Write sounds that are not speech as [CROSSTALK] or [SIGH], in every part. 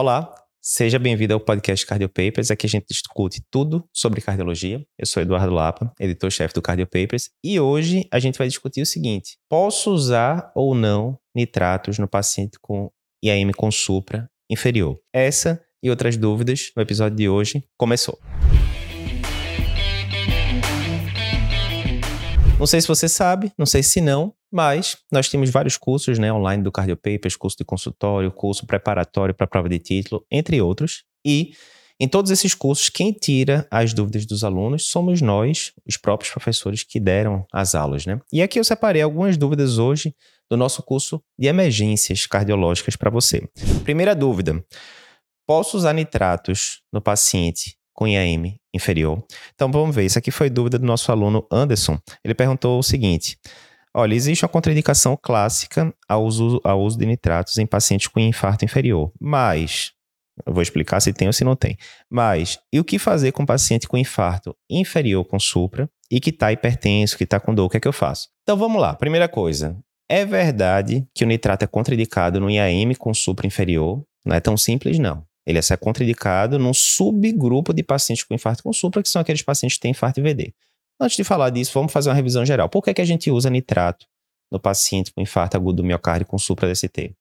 Olá, seja bem-vindo ao podcast Cardio Papers. Aqui a gente discute tudo sobre cardiologia. Eu sou Eduardo Lapa, editor-chefe do Cardio Papers, e hoje a gente vai discutir o seguinte: posso usar ou não nitratos no paciente com IAM com supra inferior? Essa e outras dúvidas no episódio de hoje começou. Não sei se você sabe, não sei se não, mas nós temos vários cursos né, online do Cardiopapers, curso de consultório, curso preparatório para prova de título, entre outros. E em todos esses cursos, quem tira as dúvidas dos alunos somos nós, os próprios professores que deram as aulas. Né? E aqui eu separei algumas dúvidas hoje do nosso curso de emergências cardiológicas para você. Primeira dúvida: posso usar nitratos no paciente com IAM inferior? Então vamos ver, isso aqui foi dúvida do nosso aluno Anderson. Ele perguntou o seguinte: olha, existe uma contraindicação clássica ao uso, ao uso de nitratos em pacientes com infarto inferior, mas eu vou explicar se tem ou se não tem. Mas, e o que fazer com paciente com infarto inferior com supra e que está hipertenso, que está com dor? O que é que eu faço? Então vamos lá. Primeira coisa. É verdade que o nitrato é contraindicado no IAM com supra inferior? Não é tão simples, não. Ele é contraindicado num subgrupo de pacientes com infarto com supra, que são aqueles pacientes que têm infarto VD. Antes de falar disso, vamos fazer uma revisão geral. Por que, que a gente usa nitrato no paciente com infarto agudo do miocárdio com supra DCT?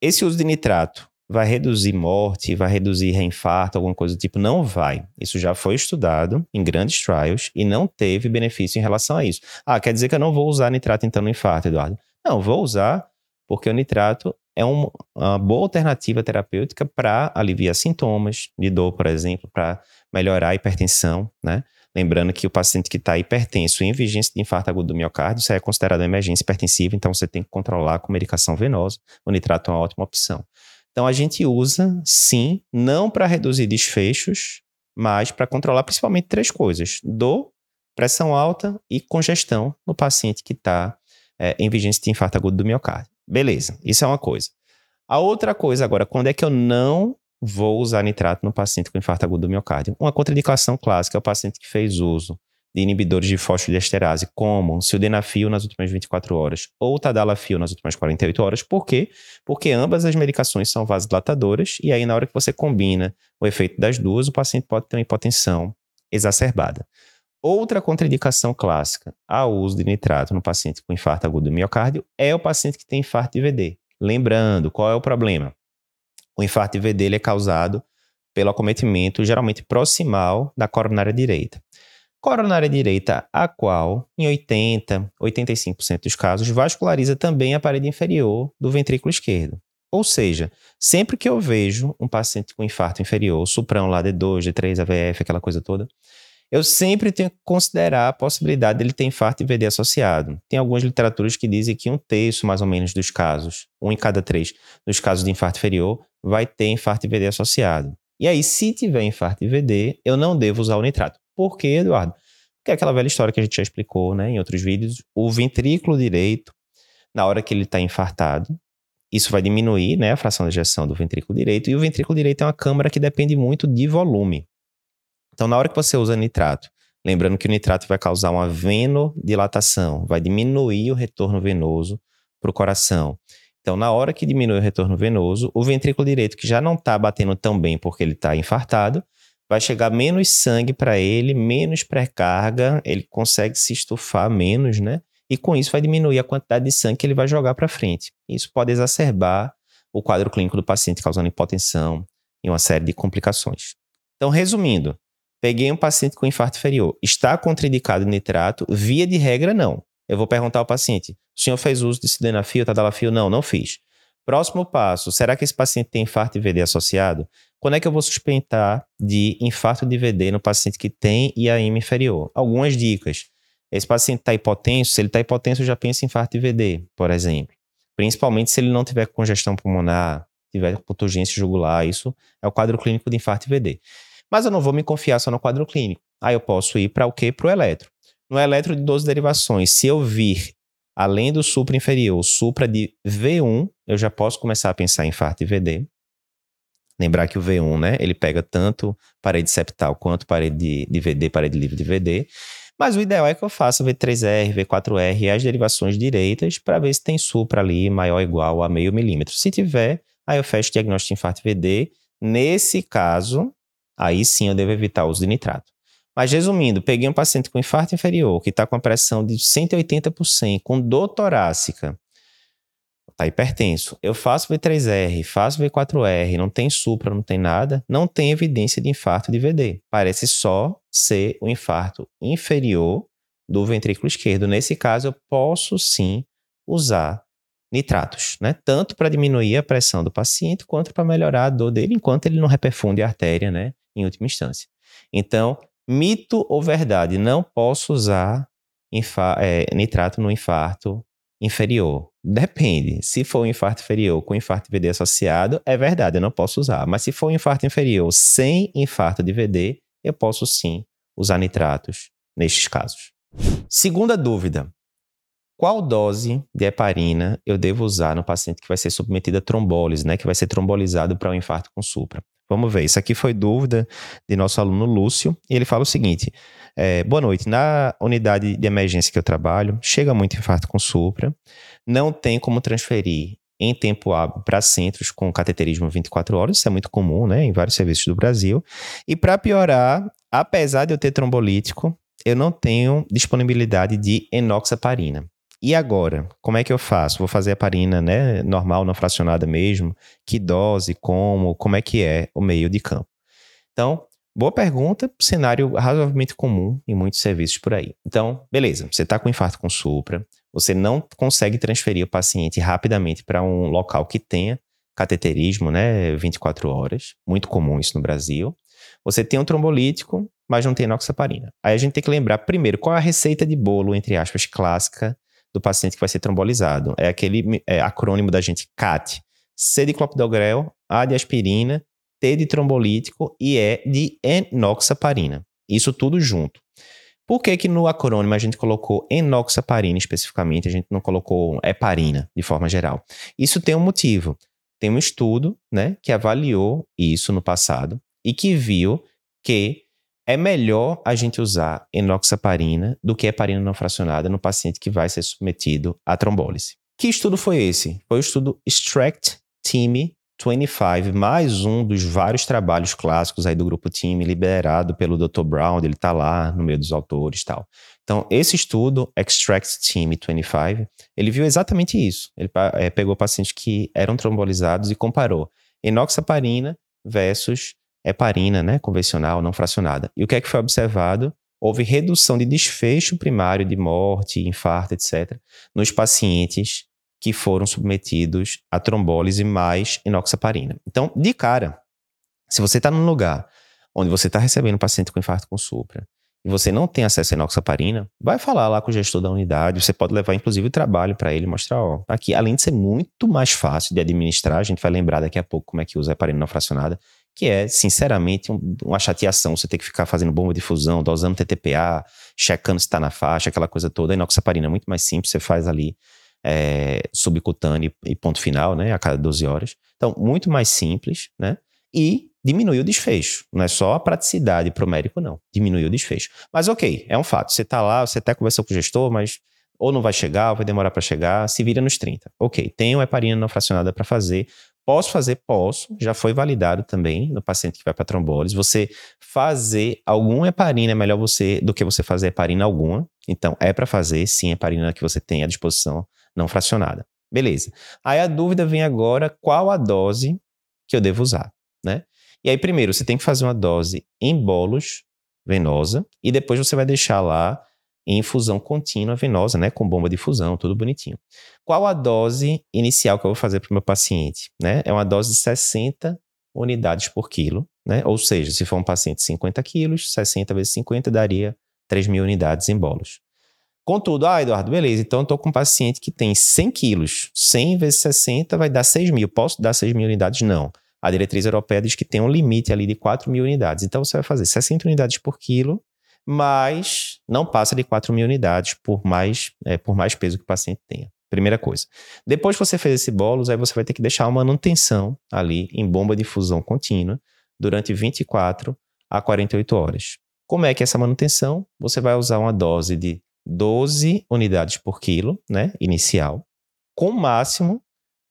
Esse uso de nitrato vai reduzir morte, vai reduzir reinfarto, alguma coisa do tipo? Não vai. Isso já foi estudado em grandes trials e não teve benefício em relação a isso. Ah, quer dizer que eu não vou usar nitrato então no infarto, Eduardo? Não, vou usar porque o nitrato é um, uma boa alternativa terapêutica para aliviar sintomas de dor, por exemplo, para melhorar a hipertensão, né? Lembrando que o paciente que está hipertenso em vigência de infarto agudo do miocárdio, isso é considerado uma emergência hipertensiva, então você tem que controlar com medicação venosa. O nitrato é uma ótima opção. Então a gente usa, sim, não para reduzir desfechos, mas para controlar principalmente três coisas: dor, pressão alta e congestão no paciente que está é, em vigência de infarto agudo do miocárdio. Beleza, isso é uma coisa. A outra coisa agora, quando é que eu não vou usar nitrato no paciente com infarto agudo do miocárdio? Uma contraindicação clássica é o paciente que fez uso de inibidores de fosfodiesterase, como sildenafil nas últimas 24 horas ou tadalafil nas últimas 48 horas. Por quê? Porque ambas as medicações são vasodilatadoras e aí na hora que você combina o efeito das duas, o paciente pode ter uma hipotensão exacerbada. Outra contraindicação clássica ao uso de nitrato no paciente com infarto agudo do miocárdio é o paciente que tem infarto IVD. Lembrando, qual é o problema? O infarto IVD ele é causado pelo acometimento geralmente proximal da coronária direita. Coronária direita, a qual, em 80, 85% dos casos, vasculariza também a parede inferior do ventrículo esquerdo. Ou seja, sempre que eu vejo um paciente com infarto inferior, suprão lá D2, D3, AVF, aquela coisa toda, eu sempre tenho que considerar a possibilidade dele ter infarto IVD associado. Tem algumas literaturas que dizem que um terço, mais ou menos, dos casos, um em cada três, dos casos de infarto inferior, vai ter infarto IVD associado. E aí, se tiver infarto IVD, eu não devo usar o nitrato. Por quê, Eduardo? Porque é aquela velha história que a gente já explicou né, em outros vídeos. O ventrículo direito, na hora que ele está infartado, isso vai diminuir né, a fração de ejeção do ventrículo direito. E o ventrículo direito é uma câmara que depende muito de volume. Então, na hora que você usa nitrato, lembrando que o nitrato vai causar uma venodilatação, vai diminuir o retorno venoso para o coração. Então, na hora que diminui o retorno venoso, o ventrículo direito, que já não está batendo tão bem porque ele está infartado, vai chegar menos sangue para ele, menos pré-carga, ele consegue se estufar menos, né? E com isso vai diminuir a quantidade de sangue que ele vai jogar para frente. Isso pode exacerbar o quadro clínico do paciente, causando hipotensão e uma série de complicações. Então, resumindo, Peguei um paciente com infarto inferior. Está contraindicado nitrato? Via de regra, não. Eu vou perguntar ao paciente: o senhor fez uso de sildenafil, tadalafil? Não, não fiz. Próximo passo: será que esse paciente tem infarto de VD associado? Quando é que eu vou suspeitar de infarto de VD no paciente que tem IAM inferior? Algumas dicas. Esse paciente está hipotenso, se ele está hipotenso, eu já penso em infarto de VD, por exemplo. Principalmente se ele não tiver congestão pulmonar, tiver urgência jugular, isso é o quadro clínico de infarto de VD. Mas eu não vou me confiar só no quadro clínico. Aí eu posso ir para o quê? Para o eletro. No eletro de 12 derivações, se eu vir, além do supra inferior, supra de V1, eu já posso começar a pensar em infarto e VD. Lembrar que o V1, né, ele pega tanto parede septal quanto parede de, de VD, parede livre de VD. Mas o ideal é que eu faça V3R, V4R e as derivações direitas para ver se tem supra ali maior ou igual a meio milímetro. Se tiver, aí eu fecho o diagnóstico de infarto VD. Nesse caso, aí sim eu devo evitar o uso de nitrato. Mas resumindo, peguei um paciente com infarto inferior, que está com a pressão de 180 por 100, com dor torácica, está hipertenso. Eu faço V3R, faço V4R, não tem supra, não tem nada, não tem evidência de infarto de VD. Parece só ser o infarto inferior do ventrículo esquerdo. Nesse caso, eu posso sim usar nitratos, né? Tanto para diminuir a pressão do paciente, quanto para melhorar a dor dele, enquanto ele não reperfunde a artéria, né? Em última instância. Então, Mito ou verdade? Não posso usar é, nitrato no infarto inferior. Depende. Se for um infarto inferior com infarto de VD associado, é verdade, eu não posso usar. Mas se for um infarto inferior sem infarto de VD, eu posso sim usar nitratos nestes casos. Segunda dúvida: qual dose de heparina eu devo usar no paciente que vai ser submetido a trombólise, né, que vai ser trombolizado para um infarto com supra? Vamos ver. Isso aqui foi dúvida de nosso aluno Lúcio. E ele fala o seguinte: é, boa noite. Na unidade de emergência que eu trabalho, chega muito infarto com supra. Não tem como transferir em tempo hábil para centros com cateterismo 24 horas. Isso é muito comum, né? Em vários serviços do Brasil. E para piorar, apesar de eu ter trombolítico, eu não tenho disponibilidade de enoxaparina. E agora, como é que eu faço? Vou fazer a parina, né, normal, não fracionada mesmo? Que dose, como, como é que é o meio de campo? Então, boa pergunta, cenário razoavelmente comum em muitos serviços por aí. Então, beleza, você está com infarto com supra, você não consegue transferir o paciente rapidamente para um local que tenha cateterismo, né, 24 horas, muito comum isso no Brasil. Você tem um trombolítico, mas não tem enoxaparina. Aí a gente tem que lembrar primeiro qual é a receita de bolo, entre aspas, clássica do paciente que vai ser trombolizado. É aquele é, acrônimo da gente CAT. C de clopidogrel, A de aspirina, T de trombolítico e E de enoxaparina. Isso tudo junto. Por que que no acrônimo a gente colocou enoxaparina especificamente, a gente não colocou heparina de forma geral? Isso tem um motivo. Tem um estudo, né, que avaliou isso no passado e que viu que é melhor a gente usar enoxaparina do que heparina não fracionada no paciente que vai ser submetido à trombólise. Que estudo foi esse? Foi o estudo Extract Team 25, mais um dos vários trabalhos clássicos aí do grupo Team, liderado pelo Dr. Brown, ele está lá no meio dos autores e tal. Então, esse estudo, Extract Team 25, ele viu exatamente isso. Ele é, pegou pacientes que eram trombolizados e comparou enoxaparina versus heparina, né, convencional, não fracionada. E o que é que foi observado? Houve redução de desfecho primário de morte, infarto, etc., nos pacientes que foram submetidos a trombólise mais enoxaparina. Então, de cara, se você está num lugar onde você está recebendo um paciente com infarto com supra e você não tem acesso a enoxaparina, vai falar lá com o gestor da unidade. Você pode levar, inclusive, o trabalho para ele mostrar, ó, aqui, além de ser muito mais fácil de administrar, a gente vai lembrar daqui a pouco como é que usa a heparina não fracionada, que é, sinceramente, um, uma chateação. Você ter que ficar fazendo bomba de fusão, dosando TTPA, checando se está na faixa, aquela coisa toda. A inoxaparina é muito mais simples, você faz ali é, subcutâneo e ponto final, né, a cada 12 horas. Então, muito mais simples, né, e diminui o desfecho. Não é só a praticidade para o médico, não. Diminui o desfecho. Mas ok, é um fato. Você está lá, você até conversou com o gestor, mas ou não vai chegar, ou vai demorar para chegar, se vira nos 30. Ok, tem uma heparina não fracionada para fazer, Posso fazer? Posso. Já foi validado também no paciente que vai para trombólise. Você fazer alguma heparina é melhor você do que você fazer heparina alguma. Então, é para fazer, sim, heparina que você tem à disposição, não fracionada. Beleza. Aí a dúvida vem agora, qual a dose que eu devo usar, né? E aí, primeiro, você tem que fazer uma dose em bolos venosa e depois você vai deixar lá em infusão contínua venosa, né, com bomba de fusão, tudo bonitinho. Qual a dose inicial que eu vou fazer para o meu paciente? Né? É uma dose de 60 unidades por quilo, né? Ou seja, se for um paciente de 50 quilos, 60 vezes 50 daria 3 mil unidades em bolos. Contudo, ah, Eduardo, beleza, então eu estou com um paciente que tem 100 quilos, 100 vezes 60 vai dar 6 mil. Posso dar 6 mil unidades? Não. A diretriz europeia diz que tem um limite ali de 4 mil unidades. Então você vai fazer 60 unidades por quilo mas não passa de 4 mil unidades por mais, é, por mais peso que o paciente tenha. Primeira coisa. Depois que você fez esse bolos, aí você vai ter que deixar uma manutenção ali em bomba de fusão contínua durante 24 a 48 horas. Como é que é essa manutenção? Você vai usar uma dose de 12 unidades por quilo, né, inicial, com máximo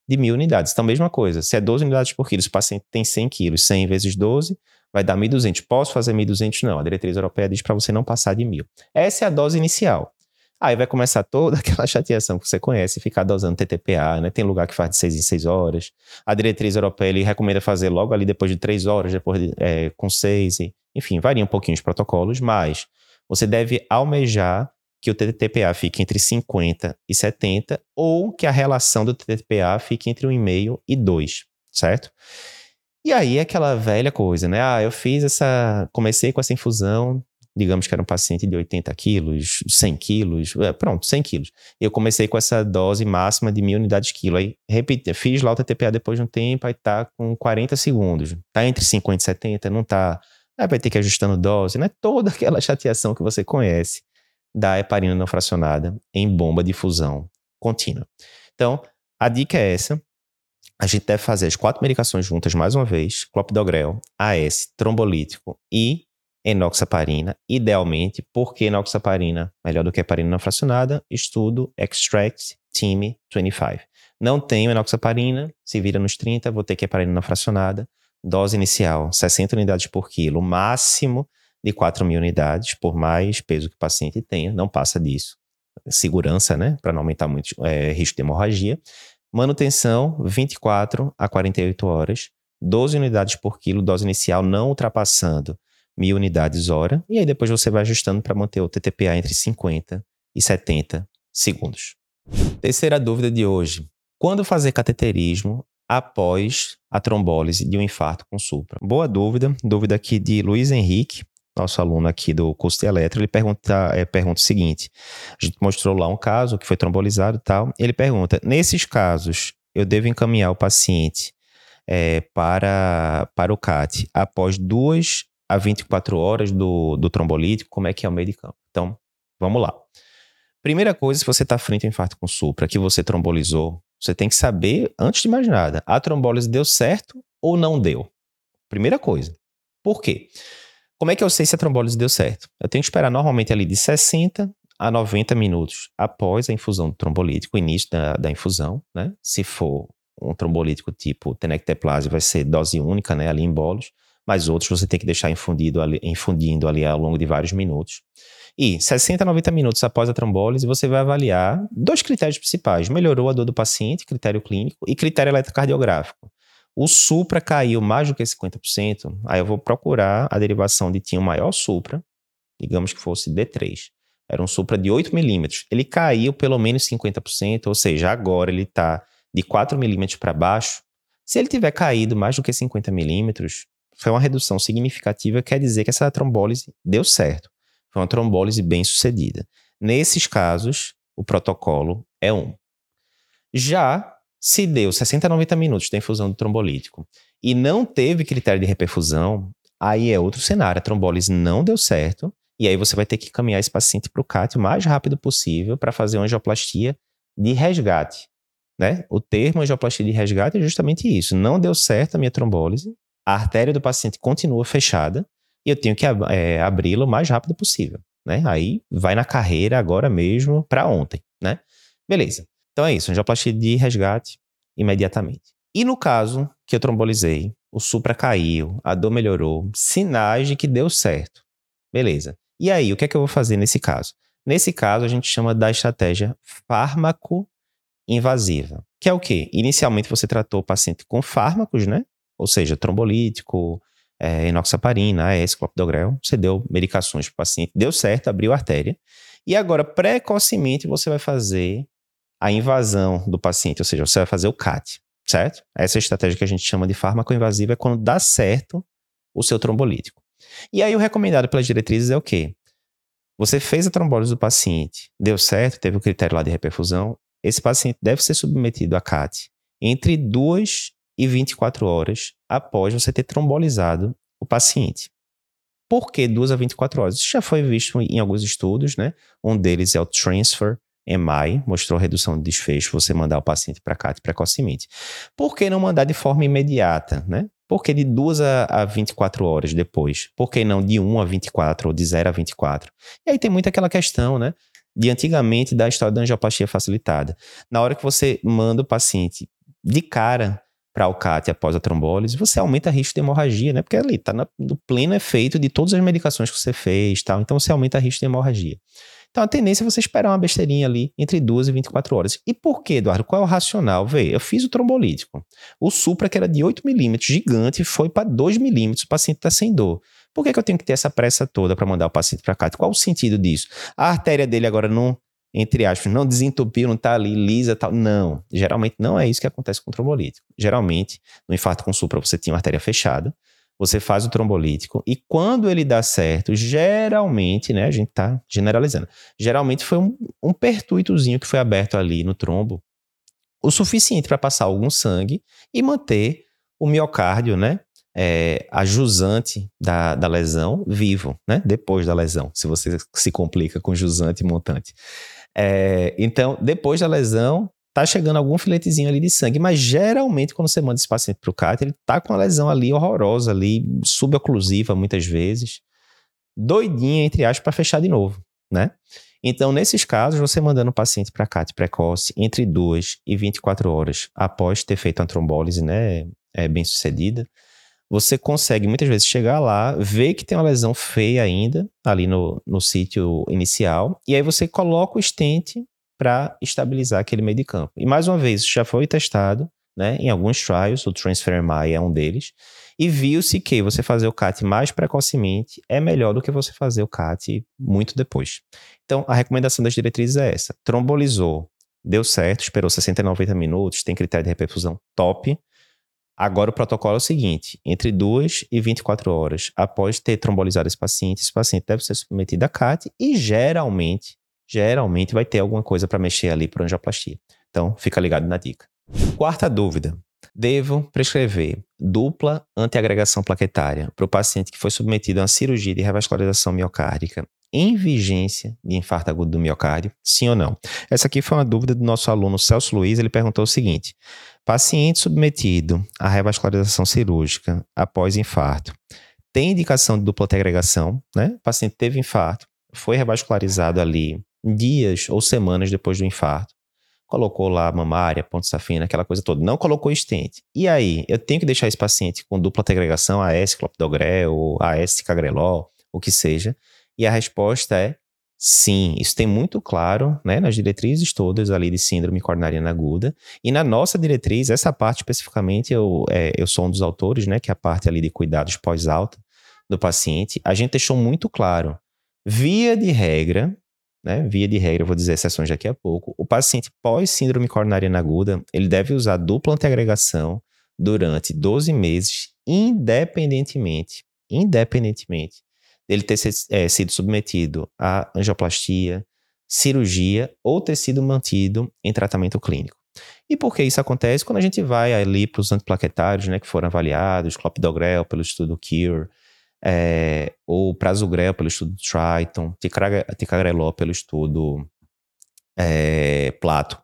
de mil unidades. Então, mesma coisa, se é 12 unidades por quilo, se o paciente tem 100 quilos, 100 vezes 12, vai dar 1.200. Posso fazer 1.200? Não, a diretriz europeia diz para você não passar de mil. Essa é a dose inicial. Aí vai começar toda [LAUGHS] aquela chateação que você conhece, ficar dosando TTPA, né? Tem lugar que faz de 6 em 6 horas. A diretriz europeia ele recomenda fazer logo ali depois de 3 horas, depois de, é, com 6. Enfim, varia um pouquinho os protocolos, mas você deve almejar que o TTPA fique entre 50 e 70 ou que a relação do TTPA fique entre 1,5 e 2, certo? E aí é aquela velha coisa, né? Ah, eu fiz essa. Comecei com essa infusão, digamos que era um paciente de 80 quilos, 100 quilos, é, pronto, 100 quilos. Eu comecei com essa dose máxima de mil unidades quilo. Aí, repeti, fiz lá o TTPA depois de um tempo, aí tá com 40 segundos. Tá entre 50 e 70, não tá. Aí vai ter que ir ajustando dose, né? Toda aquela chateação que você conhece da heparina não fracionada em bomba de fusão contínua. Então, a dica é essa. A gente deve fazer as quatro medicações juntas mais uma vez: clopidogrel, AS, trombolítico e enoxaparina, idealmente, porque enoxaparina melhor do que heparina não fracionada? Estudo Extract Team 25. Não tenho enoxaparina, se vira nos 30, vou ter que heparina não fracionada. Dose inicial, 60 unidades por quilo, máximo de 4 mil unidades, por mais peso que o paciente tenha, não passa disso. Segurança, né? Para não aumentar muito é, risco de hemorragia. Manutenção, 24 a 48 horas, 12 unidades por quilo, dose inicial não ultrapassando mil unidades hora, e aí depois você vai ajustando para manter o TTPA entre 50 e 70 segundos. Terceira dúvida de hoje: quando fazer cateterismo após a trombólise de um infarto com supra? Boa dúvida, dúvida aqui de Luiz Henrique nosso aluno aqui do curso de eletro, ele pergunta, é, pergunta o seguinte: a gente mostrou lá um caso que foi trombolizado e tal. Ele pergunta: nesses casos, eu devo encaminhar o paciente é, para, para o CAT após duas a 24 horas do, do trombolítico? Como é que é o meio de campo? Então, vamos lá. Primeira coisa, se você está frente ao infarto com supra, que você trombolizou, você tem que saber, antes de mais nada, a trombólise deu certo ou não deu? Primeira coisa. Por quê? Como é que eu sei se a trombólise deu certo? Eu tenho que esperar normalmente ali de 60 a 90 minutos após a infusão do trombolítico, o início da, da infusão, né? Se for um trombolítico tipo tenecteplase, vai ser dose única, né? Ali em bolos, mas outros você tem que deixar infundido ali, infundindo ali ao longo de vários minutos. E 60 a 90 minutos após a trombólise, você vai avaliar dois critérios principais: melhorou a dor do paciente, critério clínico, e critério eletrocardiográfico. O supra caiu mais do que 50%, aí eu vou procurar a derivação de tinha um maior supra, digamos que fosse D3. Era um supra de 8 milímetros. Ele caiu pelo menos 50%, ou seja, agora ele está de 4 milímetros para baixo. Se ele tiver caído mais do que 50 milímetros, foi uma redução significativa, quer dizer que essa trombólise deu certo. Foi uma trombólise bem sucedida. Nesses casos, o protocolo é um. Já se deu 60 a 90 minutos da infusão do trombolítico e não teve critério de reperfusão, aí é outro cenário. A trombólise não deu certo e aí você vai ter que caminhar esse paciente para o CAT o mais rápido possível para fazer uma angioplastia de resgate. Né? O termo angioplastia de resgate é justamente isso. Não deu certo a minha trombólise, a artéria do paciente continua fechada e eu tenho que é, abri-la o mais rápido possível. Né? Aí vai na carreira agora mesmo para ontem. Né? Beleza. Então é isso, angioplastia de resgate imediatamente. E no caso que eu trombolizei, o supra caiu, a dor melhorou, sinais de que deu certo. Beleza. E aí, o que é que eu vou fazer nesse caso? Nesse caso, a gente chama da estratégia fármaco invasiva, que é o quê? Inicialmente você tratou o paciente com fármacos, né? Ou seja, trombolítico, é, enoxaparina, AS, clopidogrel. Você deu medicações para o paciente, deu certo, abriu a artéria. E agora, precocemente, você vai fazer a invasão do paciente, ou seja, você vai fazer o CAT, certo? Essa é estratégia que a gente chama de fármaco invasivo é quando dá certo o seu trombolítico. E aí o recomendado pelas diretrizes é o quê? Você fez a trombólise do paciente, deu certo, teve o critério lá de reperfusão, esse paciente deve ser submetido a CAT entre 2 e 24 horas após você ter trombolizado o paciente. Por que 2 a 24 horas? Isso já foi visto em alguns estudos, né? Um deles é o Transfer EMAI mostrou redução de desfecho você mandar o paciente para CAT precocemente. Por que não mandar de forma imediata, né? Por que de 2 a, 24 horas depois? Por que não de 1 a 24 ou de 0 a 24? E aí tem muito aquela questão, né? De antigamente da história da angioplastia facilitada. Na hora que você manda o paciente de cara para o CAT após a trombólise, você aumenta o risco de hemorragia, né? Porque ali está no pleno efeito de todas as medicações que você fez, tal. Então você aumenta o risco de hemorragia. Então a tendência é você esperar uma besteirinha ali entre 2 e 24 horas. E por quê, Eduardo? Qual é o racional? Vê, eu fiz o trombolítico. O Supra, que era de 8 milímetros, gigante, foi para 2 milímetros, o paciente está sem dor. Por que, que eu tenho que ter essa pressa toda para mandar o paciente para cá? Qual o sentido disso? A artéria dele agora não entre aspas, não desentupiu, não está ali lisa tal. Não, geralmente não é isso que acontece com o trombolítico. Geralmente, no infarto com supra, você tinha uma artéria fechada, você faz o trombolítico e quando ele dá certo, geralmente, né, a gente está generalizando, geralmente foi um, um pertuitozinho que foi aberto ali no trombo, o suficiente para passar algum sangue e manter o miocárdio, né, é, a jusante da, da lesão vivo, né, depois da lesão, se você se complica com jusante e montante. É, então, depois da lesão, tá chegando algum filetezinho ali de sangue, mas geralmente quando você manda esse paciente para o CAT, ele tá com uma lesão ali horrorosa, ali, suboclusiva muitas vezes, doidinha, entre aspas, para fechar de novo, né? Então, nesses casos, você mandando o paciente para CAT precoce entre 2 e 24 horas após ter feito a trombólise, né, é, bem sucedida, você consegue muitas vezes chegar lá, ver que tem uma lesão feia ainda ali no, no sítio inicial, e aí você coloca o stent para estabilizar aquele meio de campo. E mais uma vez, já foi testado né, em alguns trials, o TransferMI é um deles, e viu-se que você fazer o CAT mais precocemente é melhor do que você fazer o CAT muito depois. Então, a recomendação das diretrizes é essa: trombolizou, deu certo, esperou 60 90 minutos, tem critério de reperfusão top, Agora o protocolo é o seguinte: entre 2 e 24 horas após ter trombolizado esse paciente, esse paciente deve ser submetido a CAT e geralmente, geralmente vai ter alguma coisa para mexer ali para angioplastia. Então, fica ligado na dica. Quarta dúvida: devo prescrever dupla antiagregação plaquetária para o paciente que foi submetido a uma cirurgia de revascularização miocárdica em vigência de infarto agudo do miocárdio? Sim ou não? Essa aqui foi uma dúvida do nosso aluno Celso Luiz. Ele perguntou o seguinte: paciente submetido à revascularização cirúrgica após infarto tem indicação de dupla agregação, né? O paciente teve infarto, foi revascularizado ali dias ou semanas depois do infarto. Colocou lá mamária, ponto safina, aquela coisa toda. Não colocou estente. E aí, eu tenho que deixar esse paciente com dupla agregação, AS clopidogrel, AS cagrelol, o que seja, e a resposta é sim. Isso tem muito claro né, nas diretrizes todas ali de síndrome coronariana aguda. E na nossa diretriz, essa parte especificamente, eu, é, eu sou um dos autores, né, que é a parte ali de cuidados pós-alta do paciente. A gente deixou muito claro, via de regra, né, via de regra, eu vou dizer exceções daqui a pouco, o paciente pós-síndrome coronariana aguda, ele deve usar dupla antiagregação durante 12 meses, independentemente, independentemente dele ter é, sido submetido a angioplastia, cirurgia ou ter sido mantido em tratamento clínico. E por que isso acontece? Quando a gente vai ali para os antiplaquetários, né, que foram avaliados, clopidogrel pelo estudo CURE, é, ou prasugrel pelo estudo Triton, ticagrelol pelo estudo é, Plato.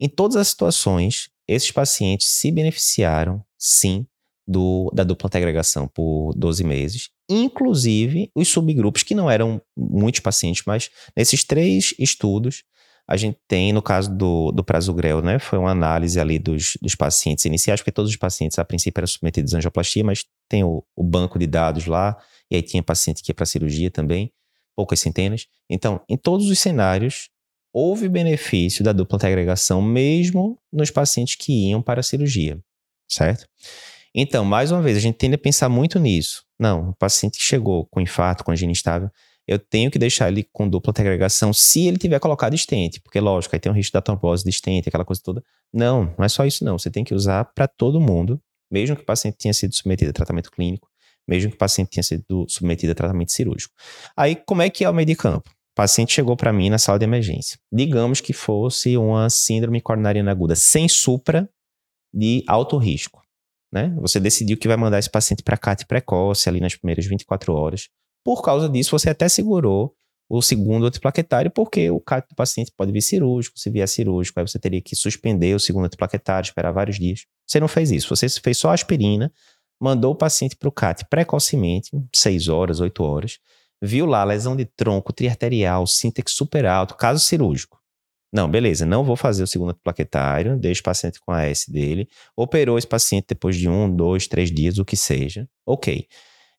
Em todas as situações, esses pacientes se beneficiaram, sim, do, da dupla agregação por 12 meses inclusive os subgrupos, que não eram muitos pacientes, mas nesses três estudos, a gente tem, no caso do, do Prasugrel, né, foi uma análise ali dos, dos pacientes iniciais, porque todos os pacientes, a princípio, eram submetidos à angioplastia, mas tem o, o banco de dados lá, e aí tinha paciente que ia para cirurgia também, poucas centenas. Então, em todos os cenários, houve benefício da dupla agregação, mesmo nos pacientes que iam para a cirurgia, certo? Então, mais uma vez, a gente tende a pensar muito nisso. Não, o paciente que chegou com infarto, com angina instável, eu tenho que deixar ele com dupla agregação se ele tiver colocado estente, porque lógico, aí tem o risco da trombose de estente, aquela coisa toda. Não, não é só isso não, você tem que usar para todo mundo, mesmo que o paciente tenha sido submetido a tratamento clínico, mesmo que o paciente tenha sido submetido a tratamento cirúrgico. Aí, como é que é o meio de campo? O paciente chegou para mim na sala de emergência. Digamos que fosse uma síndrome coronariana aguda sem supra de alto risco né? Você decidiu que vai mandar esse paciente para CAT precoce ali nas primeiras 24 horas. Por causa disso, você até segurou o segundo antiplaquetário, porque o CAT do paciente pode vir cirúrgico. Se vier cirúrgico, aí você teria que suspender o segundo antiplaquetário, esperar vários dias. Você não fez isso. Você fez só aspirina, mandou o paciente para o CAT precocemente, 6 horas, 8 horas, viu lá lesão de tronco, triarterial, síntex super alto, caso cirúrgico. Não, beleza, não vou fazer o segundo plaquetário, deixo o paciente com a S dele, operou esse paciente depois de um, dois, três dias, o que seja. Ok.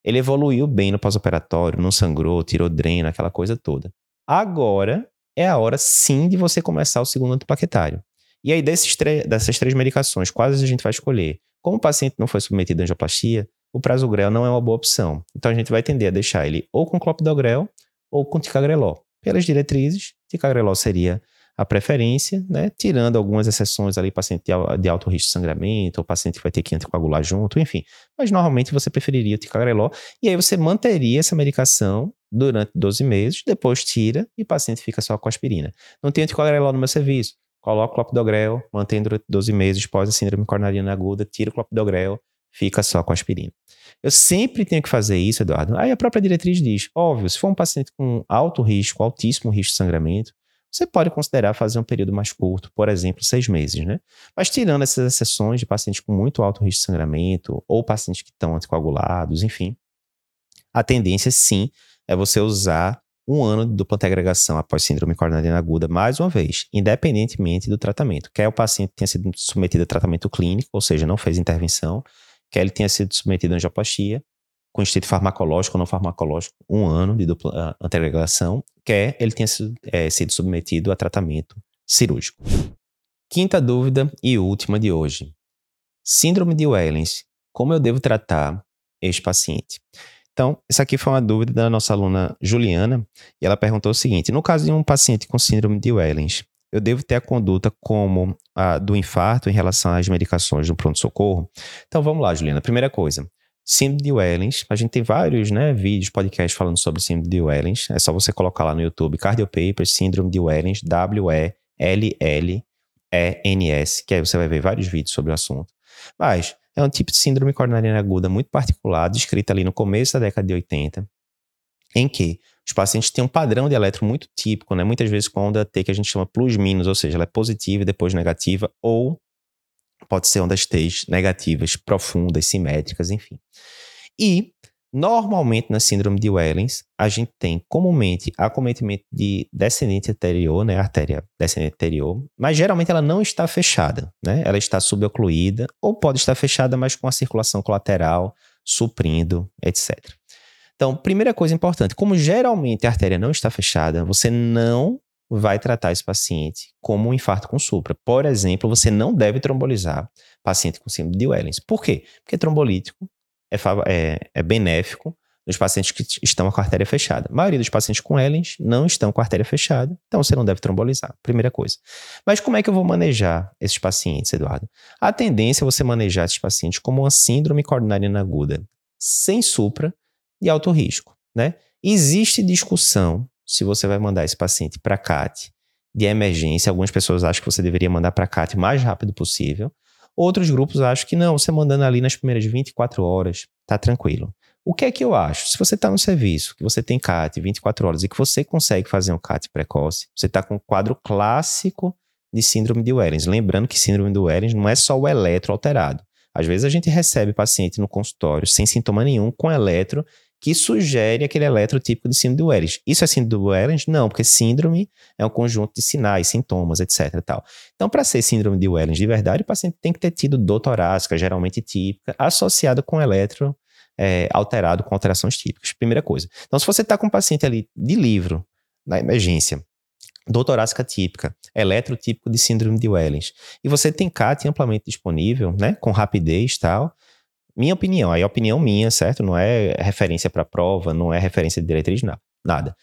Ele evoluiu bem no pós-operatório, não sangrou, tirou dreno, aquela coisa toda. Agora é a hora sim de você começar o segundo antiplaquetário. E aí, dessas três medicações, quais a gente vai escolher? Como o paciente não foi submetido a angioplastia, o prasugrel não é uma boa opção. Então, a gente vai tender a deixar ele ou com clopidogrel ou com ticagrelol. Pelas diretrizes, ticagrelol seria a preferência, né? Tirando algumas exceções ali, paciente de alto risco de sangramento, ou paciente que vai ter que anticoagular junto, enfim. Mas normalmente você preferiria o ticagrelol, e aí você manteria essa medicação durante 12 meses, depois tira e o paciente fica só com aspirina. Não tem anticoagrelol no meu serviço, coloca o clopidogrel, mantém durante 12 meses pós a síndrome coronariana aguda, tira o clopidogrel, fica só com aspirina. Eu sempre tenho que fazer isso, Eduardo. Aí a própria diretriz diz, óbvio, se for um paciente com alto risco, altíssimo risco de sangramento, você pode considerar fazer um período mais curto, por exemplo, seis meses, né? Mas tirando essas exceções de pacientes com muito alto risco de sangramento ou pacientes que estão anticoagulados, enfim, a tendência sim é você usar um ano de dupla agregação após síndrome coronariana aguda, mais uma vez, independentemente do tratamento. Quer o paciente tenha sido submetido a tratamento clínico, ou seja, não fez intervenção, quer ele tenha sido submetido a angioplastia, com instinto farmacológico ou não farmacológico, um ano de dupla uh, antiagregação, quer ele tenha sido, é, sido submetido a tratamento cirúrgico. Quinta dúvida e última de hoje. Síndrome de Wellens. Como eu devo tratar este paciente? Então, essa aqui foi uma dúvida da nossa aluna Juliana, e ela perguntou o seguinte: no caso de um paciente com síndrome de Wellens, eu devo ter a conduta como a do infarto em relação às medicações do pronto-socorro? Então, vamos lá, Juliana. Primeira coisa, síndrome de Wellens, a gente tem vários né, vídeos, podcasts falando sobre síndrome de Wellens. É só você colocar lá no YouTube, Cardiopapers, síndrome de Wellens, W-E-L-L-E-N-S, que aí você vai ver vários vídeos sobre o assunto. Mas é um tipo de síndrome coronariana aguda muito particular, descrita ali no começo da década de 80, em que os pacientes têm um padrão de eletro muito típico, né? muitas vezes com onda T que a gente chama plus-minus, ou seja, ela é positiva e depois negativa, ou pode ser ondas T negativas, profundas, simétricas, enfim. E Normalmente, na síndrome de Wellens, a gente tem comumente acometimento de descendente anterior, né, artéria descendente anterior, mas geralmente ela não está fechada, né? Ela está subocluída ou pode estar fechada, mas com a circulação colateral suprindo, etc. Então, primeira coisa importante, como geralmente a artéria não está fechada, você não vai tratar esse paciente como um infarto com supra. Por exemplo, você não deve trombolizar paciente com síndrome de Wellens. Por quê? Porque trombolítico é, é, é benéfico nos pacientes que estão com a artéria fechada. A maioria dos pacientes com Ellens não estão com a artéria fechada, então você não deve trombolizar, primeira coisa. Mas como é que eu vou manejar esses pacientes, Eduardo? A tendência é você manejar esses pacientes como uma síndrome coronariana aguda, sem supra, de alto risco, né? Existe discussão se você vai mandar esse paciente para CAT de emergência. Algumas pessoas acham que você deveria mandar para CAT o mais rápido possível. Outros grupos acham que não, você mandando ali nas primeiras 24 horas, tá tranquilo. O que é que eu acho? Se você está no serviço, que você tem CAT 24 horas e que você consegue fazer um CAT precoce, você está com um quadro clássico de síndrome de Wellens. Lembrando que síndrome de Wellens não é só o eletro alterado. Às vezes a gente recebe paciente no consultório sem sintoma nenhum, com eletro, que sugere aquele eletro típico de síndrome do Wellens. Isso é síndrome do Wellens? Não, porque síndrome é um conjunto de sinais, sintomas, etc. Tal. Então, para ser síndrome de Wellens de verdade, o paciente tem que ter tido dor torácica, geralmente típica, associada com eletro é, alterado com alterações típicas. Primeira coisa. Então, se você está com um paciente ali de livro, na emergência, dor torácica típica, eletrotípico de síndrome de Wellens, e você tem CAT amplamente disponível, né, com rapidez e tal, minha opinião, aí é opinião minha, certo? Não é referência para prova, não é referência de diretriz, não, nada.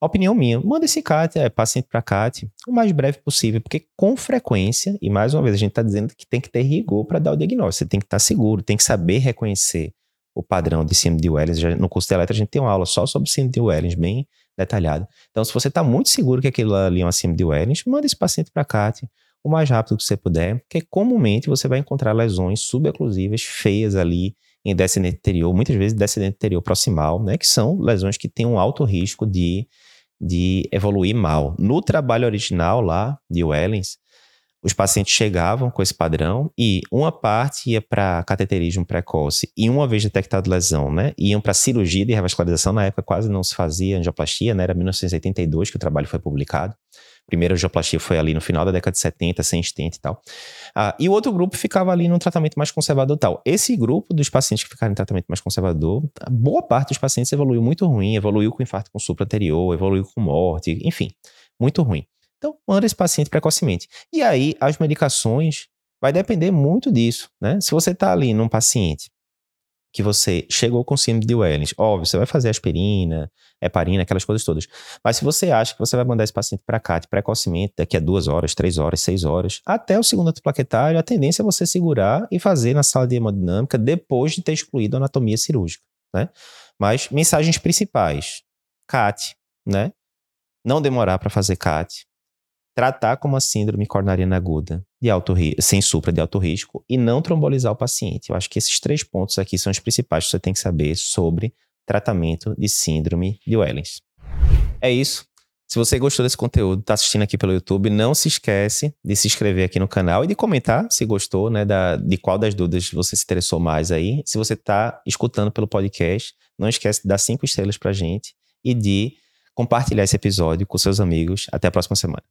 Opinião minha, manda esse CAT, é, paciente para CAT, o mais breve possível, porque com frequência, e mais uma vez a gente está dizendo que tem que ter rigor para dar o diagnóstico, você tem que estar tá seguro, tem que saber reconhecer o padrão de síndrome de Wellens. Já, no curso de eletro a gente tem uma aula só sobre síndrome de Wellens, bem detalhada. Então, se você está muito seguro que aquilo ali é uma síndrome de Wellens, manda esse paciente para CAT, o mais rápido que você puder, porque comumente você vai encontrar lesões suboclusivas feias ali em descendente anterior, muitas vezes descendente anterior proximal, né, que são lesões que têm um alto risco de, de evoluir mal. No trabalho original lá de Wellens, os pacientes chegavam com esse padrão e uma parte ia para cateterismo precoce e uma vez detectada lesão, né, iam para cirurgia de revascularização, na época quase não se fazia angioplastia, né, era 1982 que o trabalho foi publicado primeira angioplastia foi ali no final da década de 70, sem stent e tal. Ah, e o outro grupo ficava ali num tratamento mais conservador tal. Esse grupo dos pacientes que ficaram em tratamento mais conservador, boa parte dos pacientes evoluiu muito ruim, evoluiu com infarto com supra anterior, evoluiu com morte, enfim, muito ruim. Então, manda esse paciente precocemente. E aí, as medicações vai depender muito disso, né? Se você está ali num paciente que você chegou com síndrome de Wellens, óbvio, você vai fazer aspirina, heparina, aquelas coisas todas. Mas se você acha que você vai mandar esse paciente para CAT precocemente, daqui a duas horas, três horas, seis horas, até o segundo ato plaquetário, a tendência é você segurar e fazer na sala de hemodinâmica depois de ter excluído a anatomia cirúrgica, né? Mas mensagens principais, CAT, né? Não demorar para fazer CAT, tratar como a síndrome coronariana aguda de alto risco, sem supra de alto risco e não trombolizar o paciente. Eu acho que esses três pontos aqui são os principais que você tem que saber sobre tratamento de síndrome de Wellens. É isso. Se você gostou desse conteúdo, está assistindo aqui pelo YouTube, não se esquece de se inscrever aqui no canal e de comentar se gostou, né, da, de qual das dúvidas você se interessou mais aí. Se você está escutando pelo podcast, não esquece de dar cinco estrelas para gente e de compartilhar esse episódio com seus amigos. Até a próxima semana.